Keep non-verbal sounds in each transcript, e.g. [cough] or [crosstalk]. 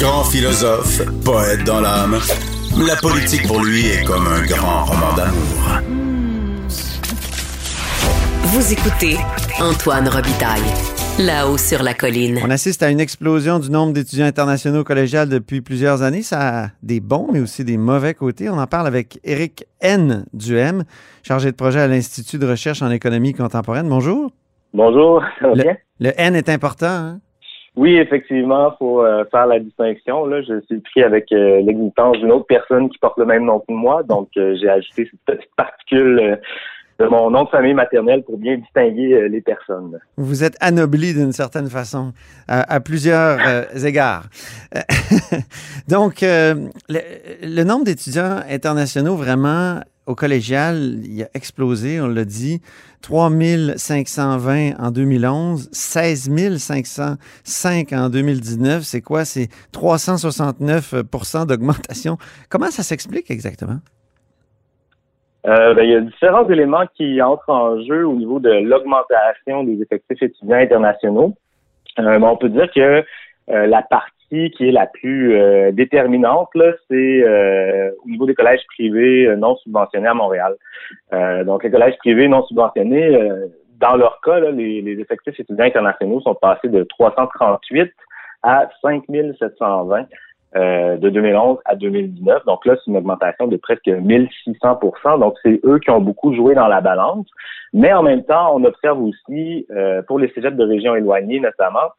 Grand philosophe, poète dans l'âme, la politique pour lui est comme un grand roman d'amour. Vous écoutez Antoine Robitaille, là-haut sur la colline. On assiste à une explosion du nombre d'étudiants internationaux collégiales depuis plusieurs années. Ça a des bons, mais aussi des mauvais côtés. On en parle avec Éric N. Duhem, chargé de projet à l'Institut de recherche en économie contemporaine. Bonjour. Bonjour, ça va Le, bien? le N est important. Hein? Oui, effectivement, il faut euh, faire la distinction. Là, je suis pris avec euh, l'existence d'une autre personne qui porte le même nom que moi, donc euh, j'ai ajouté cette petite particule de mon nom de famille maternelle pour bien distinguer les personnes. Vous êtes anobli d'une certaine façon, à, à plusieurs [laughs] égards. [laughs] Donc, le, le nombre d'étudiants internationaux vraiment au collégial, il a explosé, on l'a dit. 3520 en 2011, 16 505 en 2019. C'est quoi? C'est 369% d'augmentation. Comment ça s'explique exactement? Euh, ben, il y a différents éléments qui entrent en jeu au niveau de l'augmentation des effectifs étudiants internationaux. Euh, ben, on peut dire que euh, la partie qui est la plus euh, déterminante, là, c'est euh, au niveau des collèges privés euh, non subventionnés à Montréal. Euh, donc, les collèges privés non subventionnés, euh, dans leur cas, là, les, les effectifs étudiants internationaux sont passés de 338 à 5720 euh, de 2011 à 2019. Donc là, c'est une augmentation de presque 1600% Donc, c'est eux qui ont beaucoup joué dans la balance. Mais en même temps, on observe aussi, pour les cégeps de régions éloignées notamment,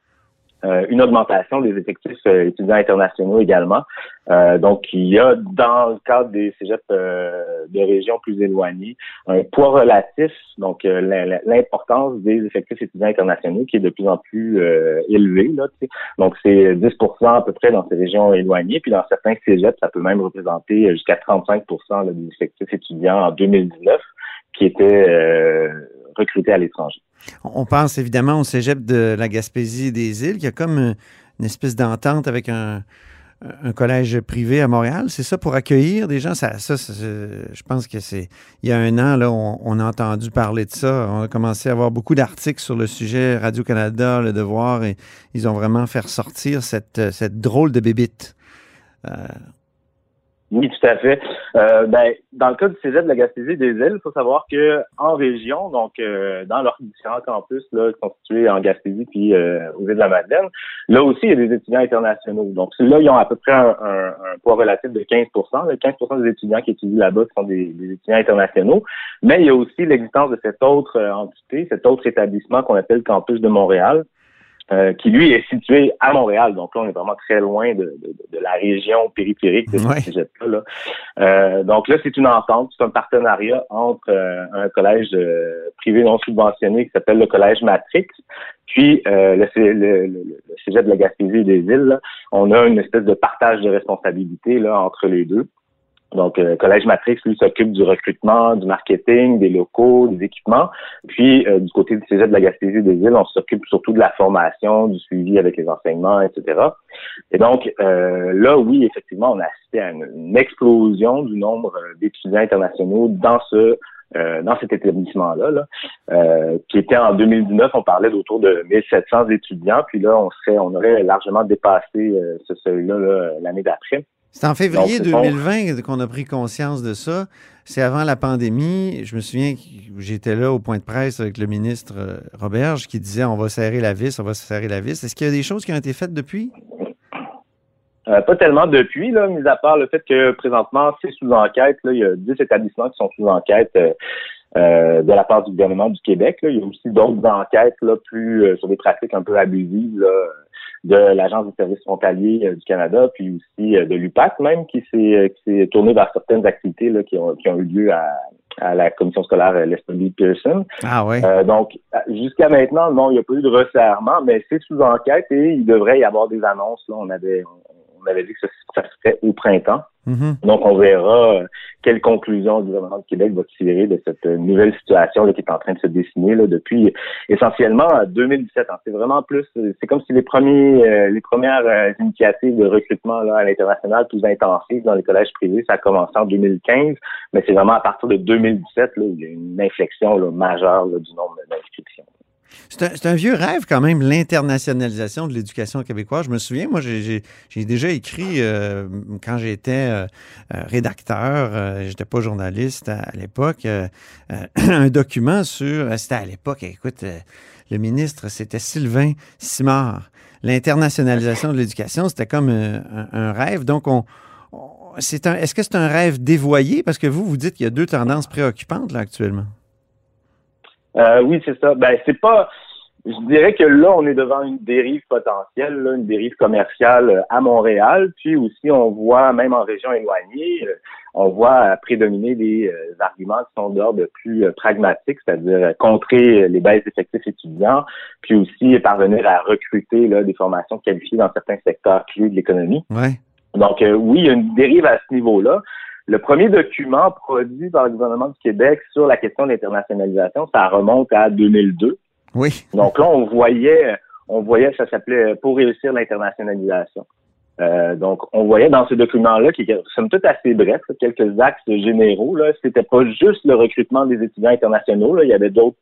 euh, une augmentation des effectifs euh, étudiants internationaux également. Euh, donc, il y a dans le cadre des cégeps euh, de régions plus éloignées un poids relatif, donc euh, l'im- l'importance des effectifs étudiants internationaux qui est de plus en plus euh, élevé. Là, donc, c'est 10% à peu près dans ces régions éloignées. Puis dans certains cégeps, ça peut même représenter jusqu'à 35 là, des effectifs étudiants en 2019 qui étaient recrutés à l'étranger. On pense évidemment au cégep de la Gaspésie des îles, qui a comme une, espèce d'entente avec un, collège privé à Montréal. C'est ça pour accueillir des gens? Ça, je pense que c'est. Il y a un an, là, on, a entendu parler de ça. On a commencé à avoir beaucoup d'articles sur le sujet Radio-Canada, Le Devoir, et ils ont vraiment fait ressortir cette, cette drôle de bébite. Euh, Oui, tout à fait. Euh, ben, dans le cas du Cégep de la Gaspésie des Îles, il faut savoir que en région, donc euh, dans leurs différents campus là, qui sont situés en Gaspésie puis euh, aux îles de la Madeleine, là aussi, il y a des étudiants internationaux. Donc là, ils ont à peu près un, un- un poids relatif de 15% Le 15% des étudiants qui étudient là-bas sont des, des étudiants internationaux. Mais il y a aussi l'existence de cette autre euh, entité, cet autre établissement qu'on appelle le campus de Montréal, euh, qui lui est situé à Montréal. Donc là, on est vraiment très loin de, de- de la région périphérique de Ouais. ce cégep-là. là. Euh, donc là, c'est une entente, c'est un partenariat entre euh, un collège euh, privé non subventionné qui s'appelle le collège Matrix, puis euh, le, le, le, le cégep de la Gaspésie et des îles. là. On a une espèce de partage de responsabilité là, entre les deux. Donc, euh, Collège Matrix, lui, s'occupe du recrutement, du marketing, des locaux, des équipements. Puis, euh, du côté du Cégep de la Gaspésie des îles, on s'occupe surtout de la formation, du suivi avec les enseignements, etc. Et donc, euh, là, oui, effectivement, on a assisté à une, explosion du nombre euh, d'étudiants internationaux dans ce euh, dans cet établissement-là, là, euh, qui était en 2019, on parlait d'autour de 1700 étudiants, puis là, on serait, on aurait largement dépassé ce seuil-là là, l'année d'après. C'est en février Donc, ce sont- 2020 qu'on a pris conscience de ça. C'est avant la pandémie. Je me souviens que j'étais là au point de presse avec le ministre euh, Roberge qui disait on va serrer la vis, on va serrer la vis. Est-ce qu'il y a des choses qui ont été faites depuis? Euh, pas tellement depuis, là, mis à part le fait que présentement, c'est sous enquête. Là, il y a 10 établissements qui sont sous enquête euh, euh, de la part du gouvernement du Québec. Là. Il y a aussi d'autres enquêtes là, plus euh, sur des pratiques un peu abusives là, de l'Agence des services frontaliers euh, du Canada, puis aussi euh, de l'UPAC même, qui s'est euh, qui s'est tourné vers certaines activités là, qui, ont, qui ont eu lieu à, à la commission scolaire Lester B. Pearson. Ah oui. donc, jusqu'à maintenant, non, il n'y a pas eu de resserrement, mais c'est sous enquête et il devrait y avoir des annonces. Là, on avait, on avait dit que ça, ça serait au printemps. Mm-hmm. Donc, on verra euh, quelle conclusion le gouvernement de Québec va tirer de cette euh, nouvelle situation là, qui est en train de se dessiner là, depuis essentiellement 2017. C'est vraiment plus, c'est comme si les premiers, euh, les premières initiatives de recrutement là, à l'international plus intensives dans les collèges privés, ça a commencé en 2015, mais c'est vraiment à partir de 2017 là, où il y a une inflexion là, majeure là, du nombre d'inscriptions. C'est un, vieux rêve quand même, l'internationalisation de l'éducation québécoise. Je me souviens, moi, j'ai déjà écrit euh, quand j'étais euh, euh, rédacteur, j'étais pas journaliste à, l'époque, [clears throat] un document sur, c'était à l'époque, écoute, le ministre, c'était Sylvain Simard. L'internationalisation de l'éducation, c'était comme un, rêve. Donc, on, est-ce que c'est un rêve dévoyé? Parce que vous, vous dites qu'il y a deux tendances préoccupantes là actuellement. Euh, oui, c'est ça. Ben, c'est pas. Je dirais que là, on est devant une dérive potentielle, là, une dérive commerciale euh, à Montréal. Puis aussi, on voit, même en région éloignée, euh, on voit prédominer des arguments qui sont d'ordre plus pragmatique, c'est-à-dire contrer les baisses d'effectifs étudiants, puis aussi parvenir à recruter là, des formations qualifiées dans certains secteurs clés de l'économie. Ouais. Donc, oui, il y a une dérive à ce niveau-là. Le premier document produit par le gouvernement du Québec sur la question de l'internationalisation, ça remonte à 2002. Oui. Donc là, on voyait, on voyait, ça s'appelait Pour réussir l'internationalisation. Euh, donc, on voyait dans ce document-là, qui est somme toute assez bref, quelques axes généraux. Là, c'était pas juste le recrutement des étudiants internationaux. Là, il y avait d'autres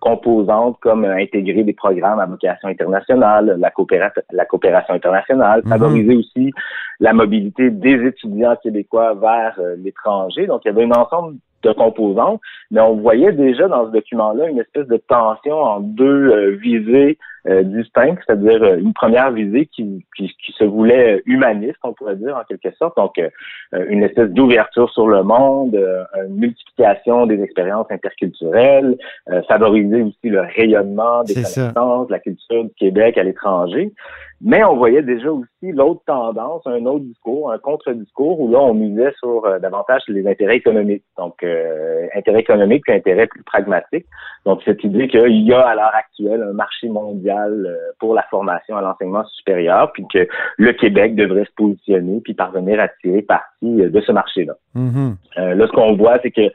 composantes comme euh, intégrer des programmes à vocation internationale, la, coopération, la coopération internationale, Mhm. favoriser aussi la mobilité des étudiants québécois vers euh, l'étranger. Donc, il y avait un ensemble de composantes, mais on voyait déjà dans ce document-là une espèce de tension en deux euh, visées euh, distinctes, c'est-à-dire euh, une première visée qui, qui, qui, se voulait humaniste, on pourrait dire en quelque sorte, donc une espèce d'ouverture sur le monde, une multiplication des expériences interculturelles, favoriser aussi le rayonnement des connaissances, la culture du Québec à l'étranger. Mais on voyait déjà aussi l'autre tendance, un autre discours, un contre-discours où là, on misait sur davantage les intérêts économiques. Donc, euh, intérêts économiques puis intérêts plus pragmatiques. Donc, cette idée qu'il y a à l'heure actuelle un marché mondial euh, pour la formation à l'enseignement supérieur, puis que le Québec devrait se positionner puis parvenir à tirer parti de ce marché-là. Mm-hmm. là, ce qu'on voit, c'est que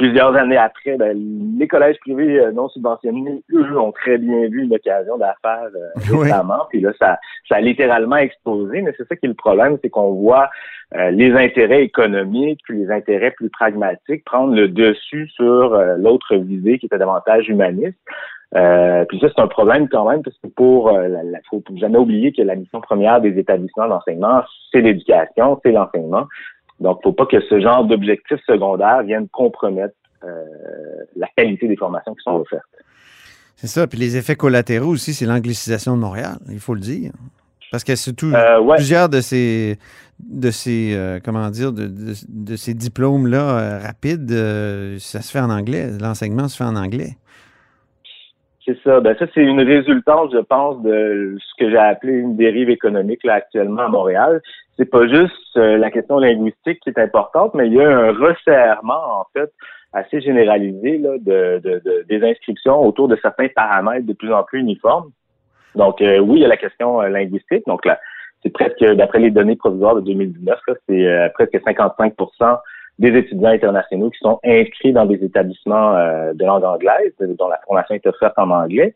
plusieurs années après, ben, les collèges privés euh, non subventionnés, eux, ont très bien vu une occasion d'affaires euh, récemment. Puis là, ça, ça a littéralement explosé. Mais c'est ça qui est le problème, c'est qu'on voit euh, les intérêts économiques puis les intérêts plus pragmatiques prendre le dessus sur euh, l'autre visée qui était davantage humaniste. puis ça, c'est un problème quand même, parce que pour la, la, faut jamais oublier que la mission première des établissements d'enseignement, c'est l'éducation, c'est l'enseignement. Donc, faut pas que ce genre d'objectifs secondaires viennent compromettre euh, la qualité des formations qui sont offertes. C'est ça. Puis les effets collatéraux aussi, c'est l'anglicisation de Montréal, il faut le dire. Parce que surtout euh, ouais. plusieurs de ces de ces euh, comment dire de, de, de ces diplômes là rapides, ça se fait en anglais. L'enseignement se fait en anglais. C'est ça. Ben ça, c'est une résultante, je pense, de ce que j'ai appelé une dérive économique là actuellement à Montréal. C'est pas juste euh, la question linguistique qui est importante, mais il y a un resserrement, en fait, assez généralisé de des inscriptions autour de certains paramètres de plus en plus uniformes. Donc, euh, oui, il y a la question euh, linguistique. Donc là, c'est presque, d'après les données provisoires de 2019, c'est presque 55 des étudiants internationaux qui sont inscrits dans des établissements euh, de langue anglaise, dont la formation est offerte en anglais.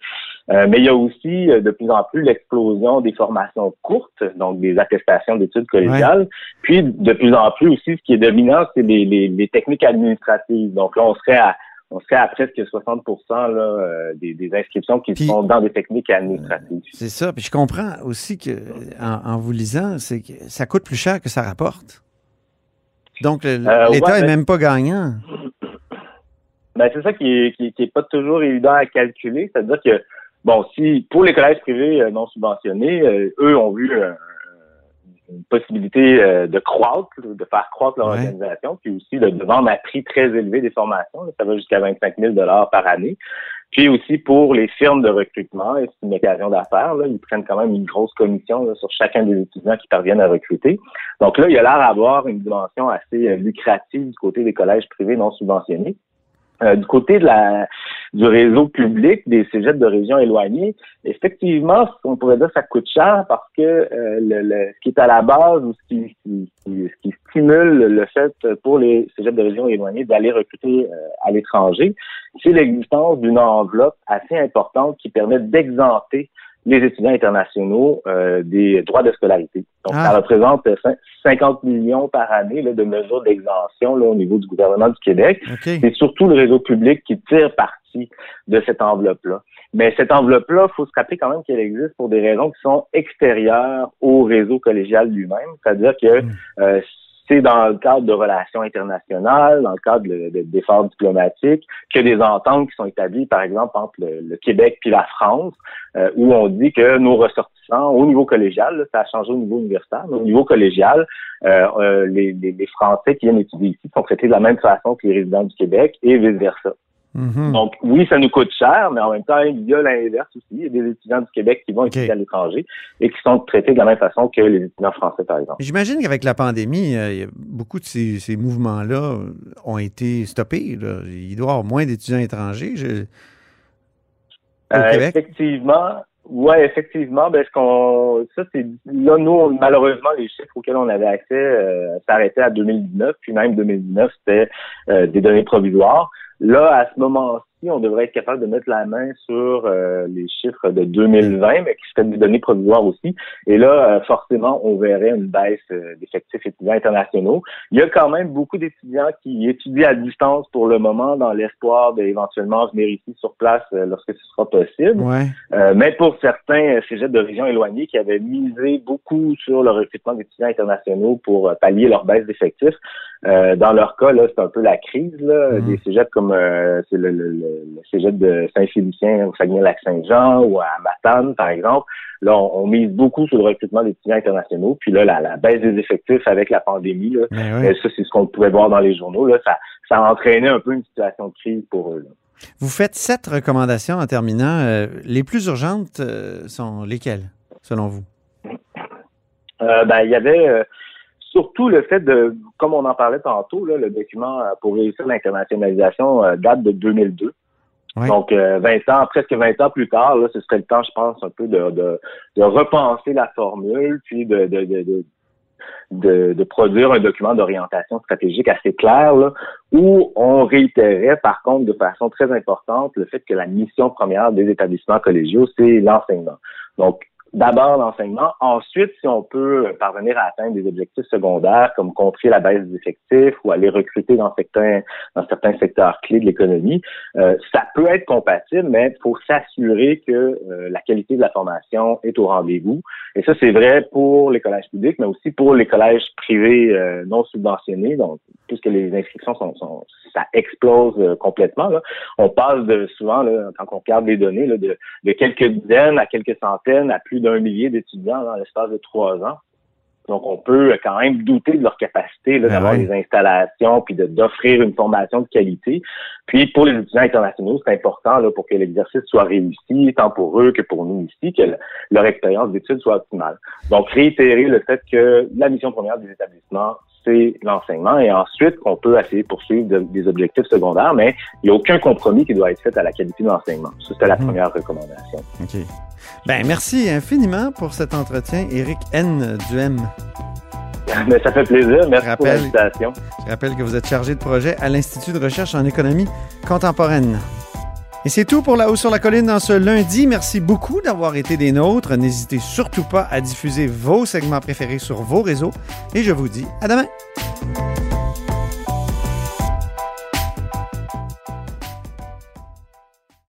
Euh, mais il y a aussi euh, de plus en plus l'explosion des formations courtes, donc des attestations d'études collégiales. Ouais. Puis de plus en plus aussi, ce qui est dominant, c'est les, les, les, techniques administratives. Donc là, on serait à on serait à presque 60 là, des, des, inscriptions qui Puis, sont dans des techniques administratives. C'est ça. Puis je comprends aussi que en, en vous lisant, c'est que ça coûte plus cher que ça rapporte. Donc, l'État euh, ouais, n'est même pas gagnant. Ben, c'est ça qui est, qui, qui est pas toujours évident à calculer. C'est-à-dire que, bon, si pour les collèges privés euh, non subventionnés, euh, eux ont vu une possibilité de croître, de faire croître leur Ouais. organisation, puis aussi de, vendre à prix très élevé des formations. ça va jusqu'à 25 000 par année. Puis aussi pour les firmes de recrutement, c'est une occasion d'affaires, ils prennent quand même une grosse commission sur chacun des étudiants qui parviennent à recruter. Donc là, il y a l'air d'avoir une dimension assez euh, lucrative du côté des collèges privés non subventionnés. Euh, du côté de la du réseau public des cégeps de régions éloignées, effectivement, on pourrait dire que ça coûte cher parce que euh, le, ce qui est à la base ou ce qui, ce qui stimule le fait pour les cégeps de régions éloignées d'aller recruter euh, à l'étranger, c'est l'existence d'une enveloppe assez importante qui permet d'exenter les étudiants internationaux euh, des droits de scolarité. Donc, ça ah. représente 50 millions par année là, de mesures d'exemption au niveau du gouvernement du Québec. C'est surtout le réseau public qui tire parti de cette enveloppe-là. Mais cette enveloppe-là, il faut se rappeler quand même qu'elle existe pour des raisons qui sont extérieures au réseau collégial lui-même. C'est-à-dire que hmm. euh, c'est dans le cadre de relations internationales, dans le cadre d'efforts diplomatiques, que des ententes qui sont établies, par exemple, entre le, Québec puis la France, euh, où on dit que nos ressortissants, au niveau collégial, ça a changé au niveau universitaire, mais au niveau collégial, euh, euh, les, les, Français qui viennent étudier ici sont traités de la même façon que les résidents du Québec et vice-versa. Mhm. Donc, oui, ça nous coûte cher, mais en même temps, il y a l'inverse aussi. Il y a des étudiants du Québec qui vont étudier à l'étranger et qui sont traités de la même façon que les étudiants français, par exemple. J'imagine qu'avec la pandémie, euh, beaucoup de ces, mouvements-là ont été stoppés. Il doit y avoir moins d'étudiants étrangers au euh, Québec. Effectivement. Oui, effectivement. Ben, ce qu'on, ça, c'est, là, nous, malheureusement, les chiffres auxquels on avait accès euh, s'arrêtaient à 2019, puis même 2019, c'était des données provisoires. Là, à ce moment-ci, on devrait être capable de mettre la main sur euh, les chiffres de 2020, mais qui seraient des données provisoires aussi. Et là, euh, forcément, on verrait une baisse euh, d'effectifs étudiants internationaux. Il y a quand même beaucoup d'étudiants qui étudient à distance pour le moment dans l'espoir d'éventuellement venir ici sur place lorsque ce sera possible. mais pour certains cégeps de régions éloignées qui avaient misé beaucoup sur le recrutement d'étudiants internationaux pour pallier leur baisse d'effectifs, dans leur cas, là, c'est un peu la crise. Là. Mmh. Des cégeps comme c'est le, le le cégep de Saint-Félicien au Saguenay-Lac-Saint-Jean ou à Matane, par exemple, là, on, mise beaucoup sur le recrutement d'étudiants internationaux. Puis là, la, baisse des effectifs avec la pandémie, là, euh, ça, c'est ce qu'on pouvait voir dans les journaux. Là, ça, ça a entraîné un peu une situation de crise pour eux. Vous faites sept recommandations en terminant. Euh, les plus urgentes euh, sont lesquelles, selon vous? ben, il y avait surtout le fait de, comme on en parlait tantôt, là, le document pour réussir l'internationalisation date de 2002. Donc, 20 euh, ans, presque 20 ans plus tard, là, ce serait le temps, je pense, un peu de, de, de repenser la formule, puis de, de, de, de, de produire un document d'orientation stratégique assez clair, là, où on réitérait, par contre, de façon très importante, le fait que la mission première des établissements collégiaux, c'est l'enseignement. Donc, d'abord l'enseignement. Ensuite, si on peut parvenir à atteindre des objectifs secondaires comme contrer la baisse des effectifs ou aller recruter dans certains dans certains secteurs clés de l'économie, euh, ça peut être compatible, mais il faut s'assurer que euh, la qualité de la formation est au rendez-vous. Et ça, c'est vrai pour les collèges publics, mais aussi pour les collèges privés euh, non subventionnés. Donc, puisque les inscriptions sont, sont ça explose complètement. Là. On passe de souvent, là, quand on regarde les données, là, de, de quelques dizaines à quelques centaines à plus d'un millier d'étudiants dans l'espace de trois ans. Donc, on peut quand même douter de leur capacité ben d'avoir des installations puis d'offrir une formation de qualité. Puis, pour les étudiants internationaux, c'est important là, pour que l'exercice soit réussi, tant pour eux que pour nous ici, que leur expérience d'études soit optimale. Donc, réitérer le fait que la mission première des établissements, c'est l'enseignement et ensuite qu'on peut essayer de poursuivre des objectifs secondaires, mais il n'y a aucun compromis qui doit être fait à la qualité de l'enseignement. C'était la mhm. première recommandation. OK. Ben, merci infiniment pour cet entretien, Éric N. Duhem. Mais [laughs] ça fait plaisir. Merci pour l'invitation. Je rappelle que vous êtes chargé de projet à l'Institut de recherche en économie contemporaine. Et c'est tout pour La Haut sur la Colline dans ce lundi. Merci beaucoup d'avoir été des nôtres. N'hésitez surtout pas à diffuser vos segments préférés sur vos réseaux. Et je vous dis à demain.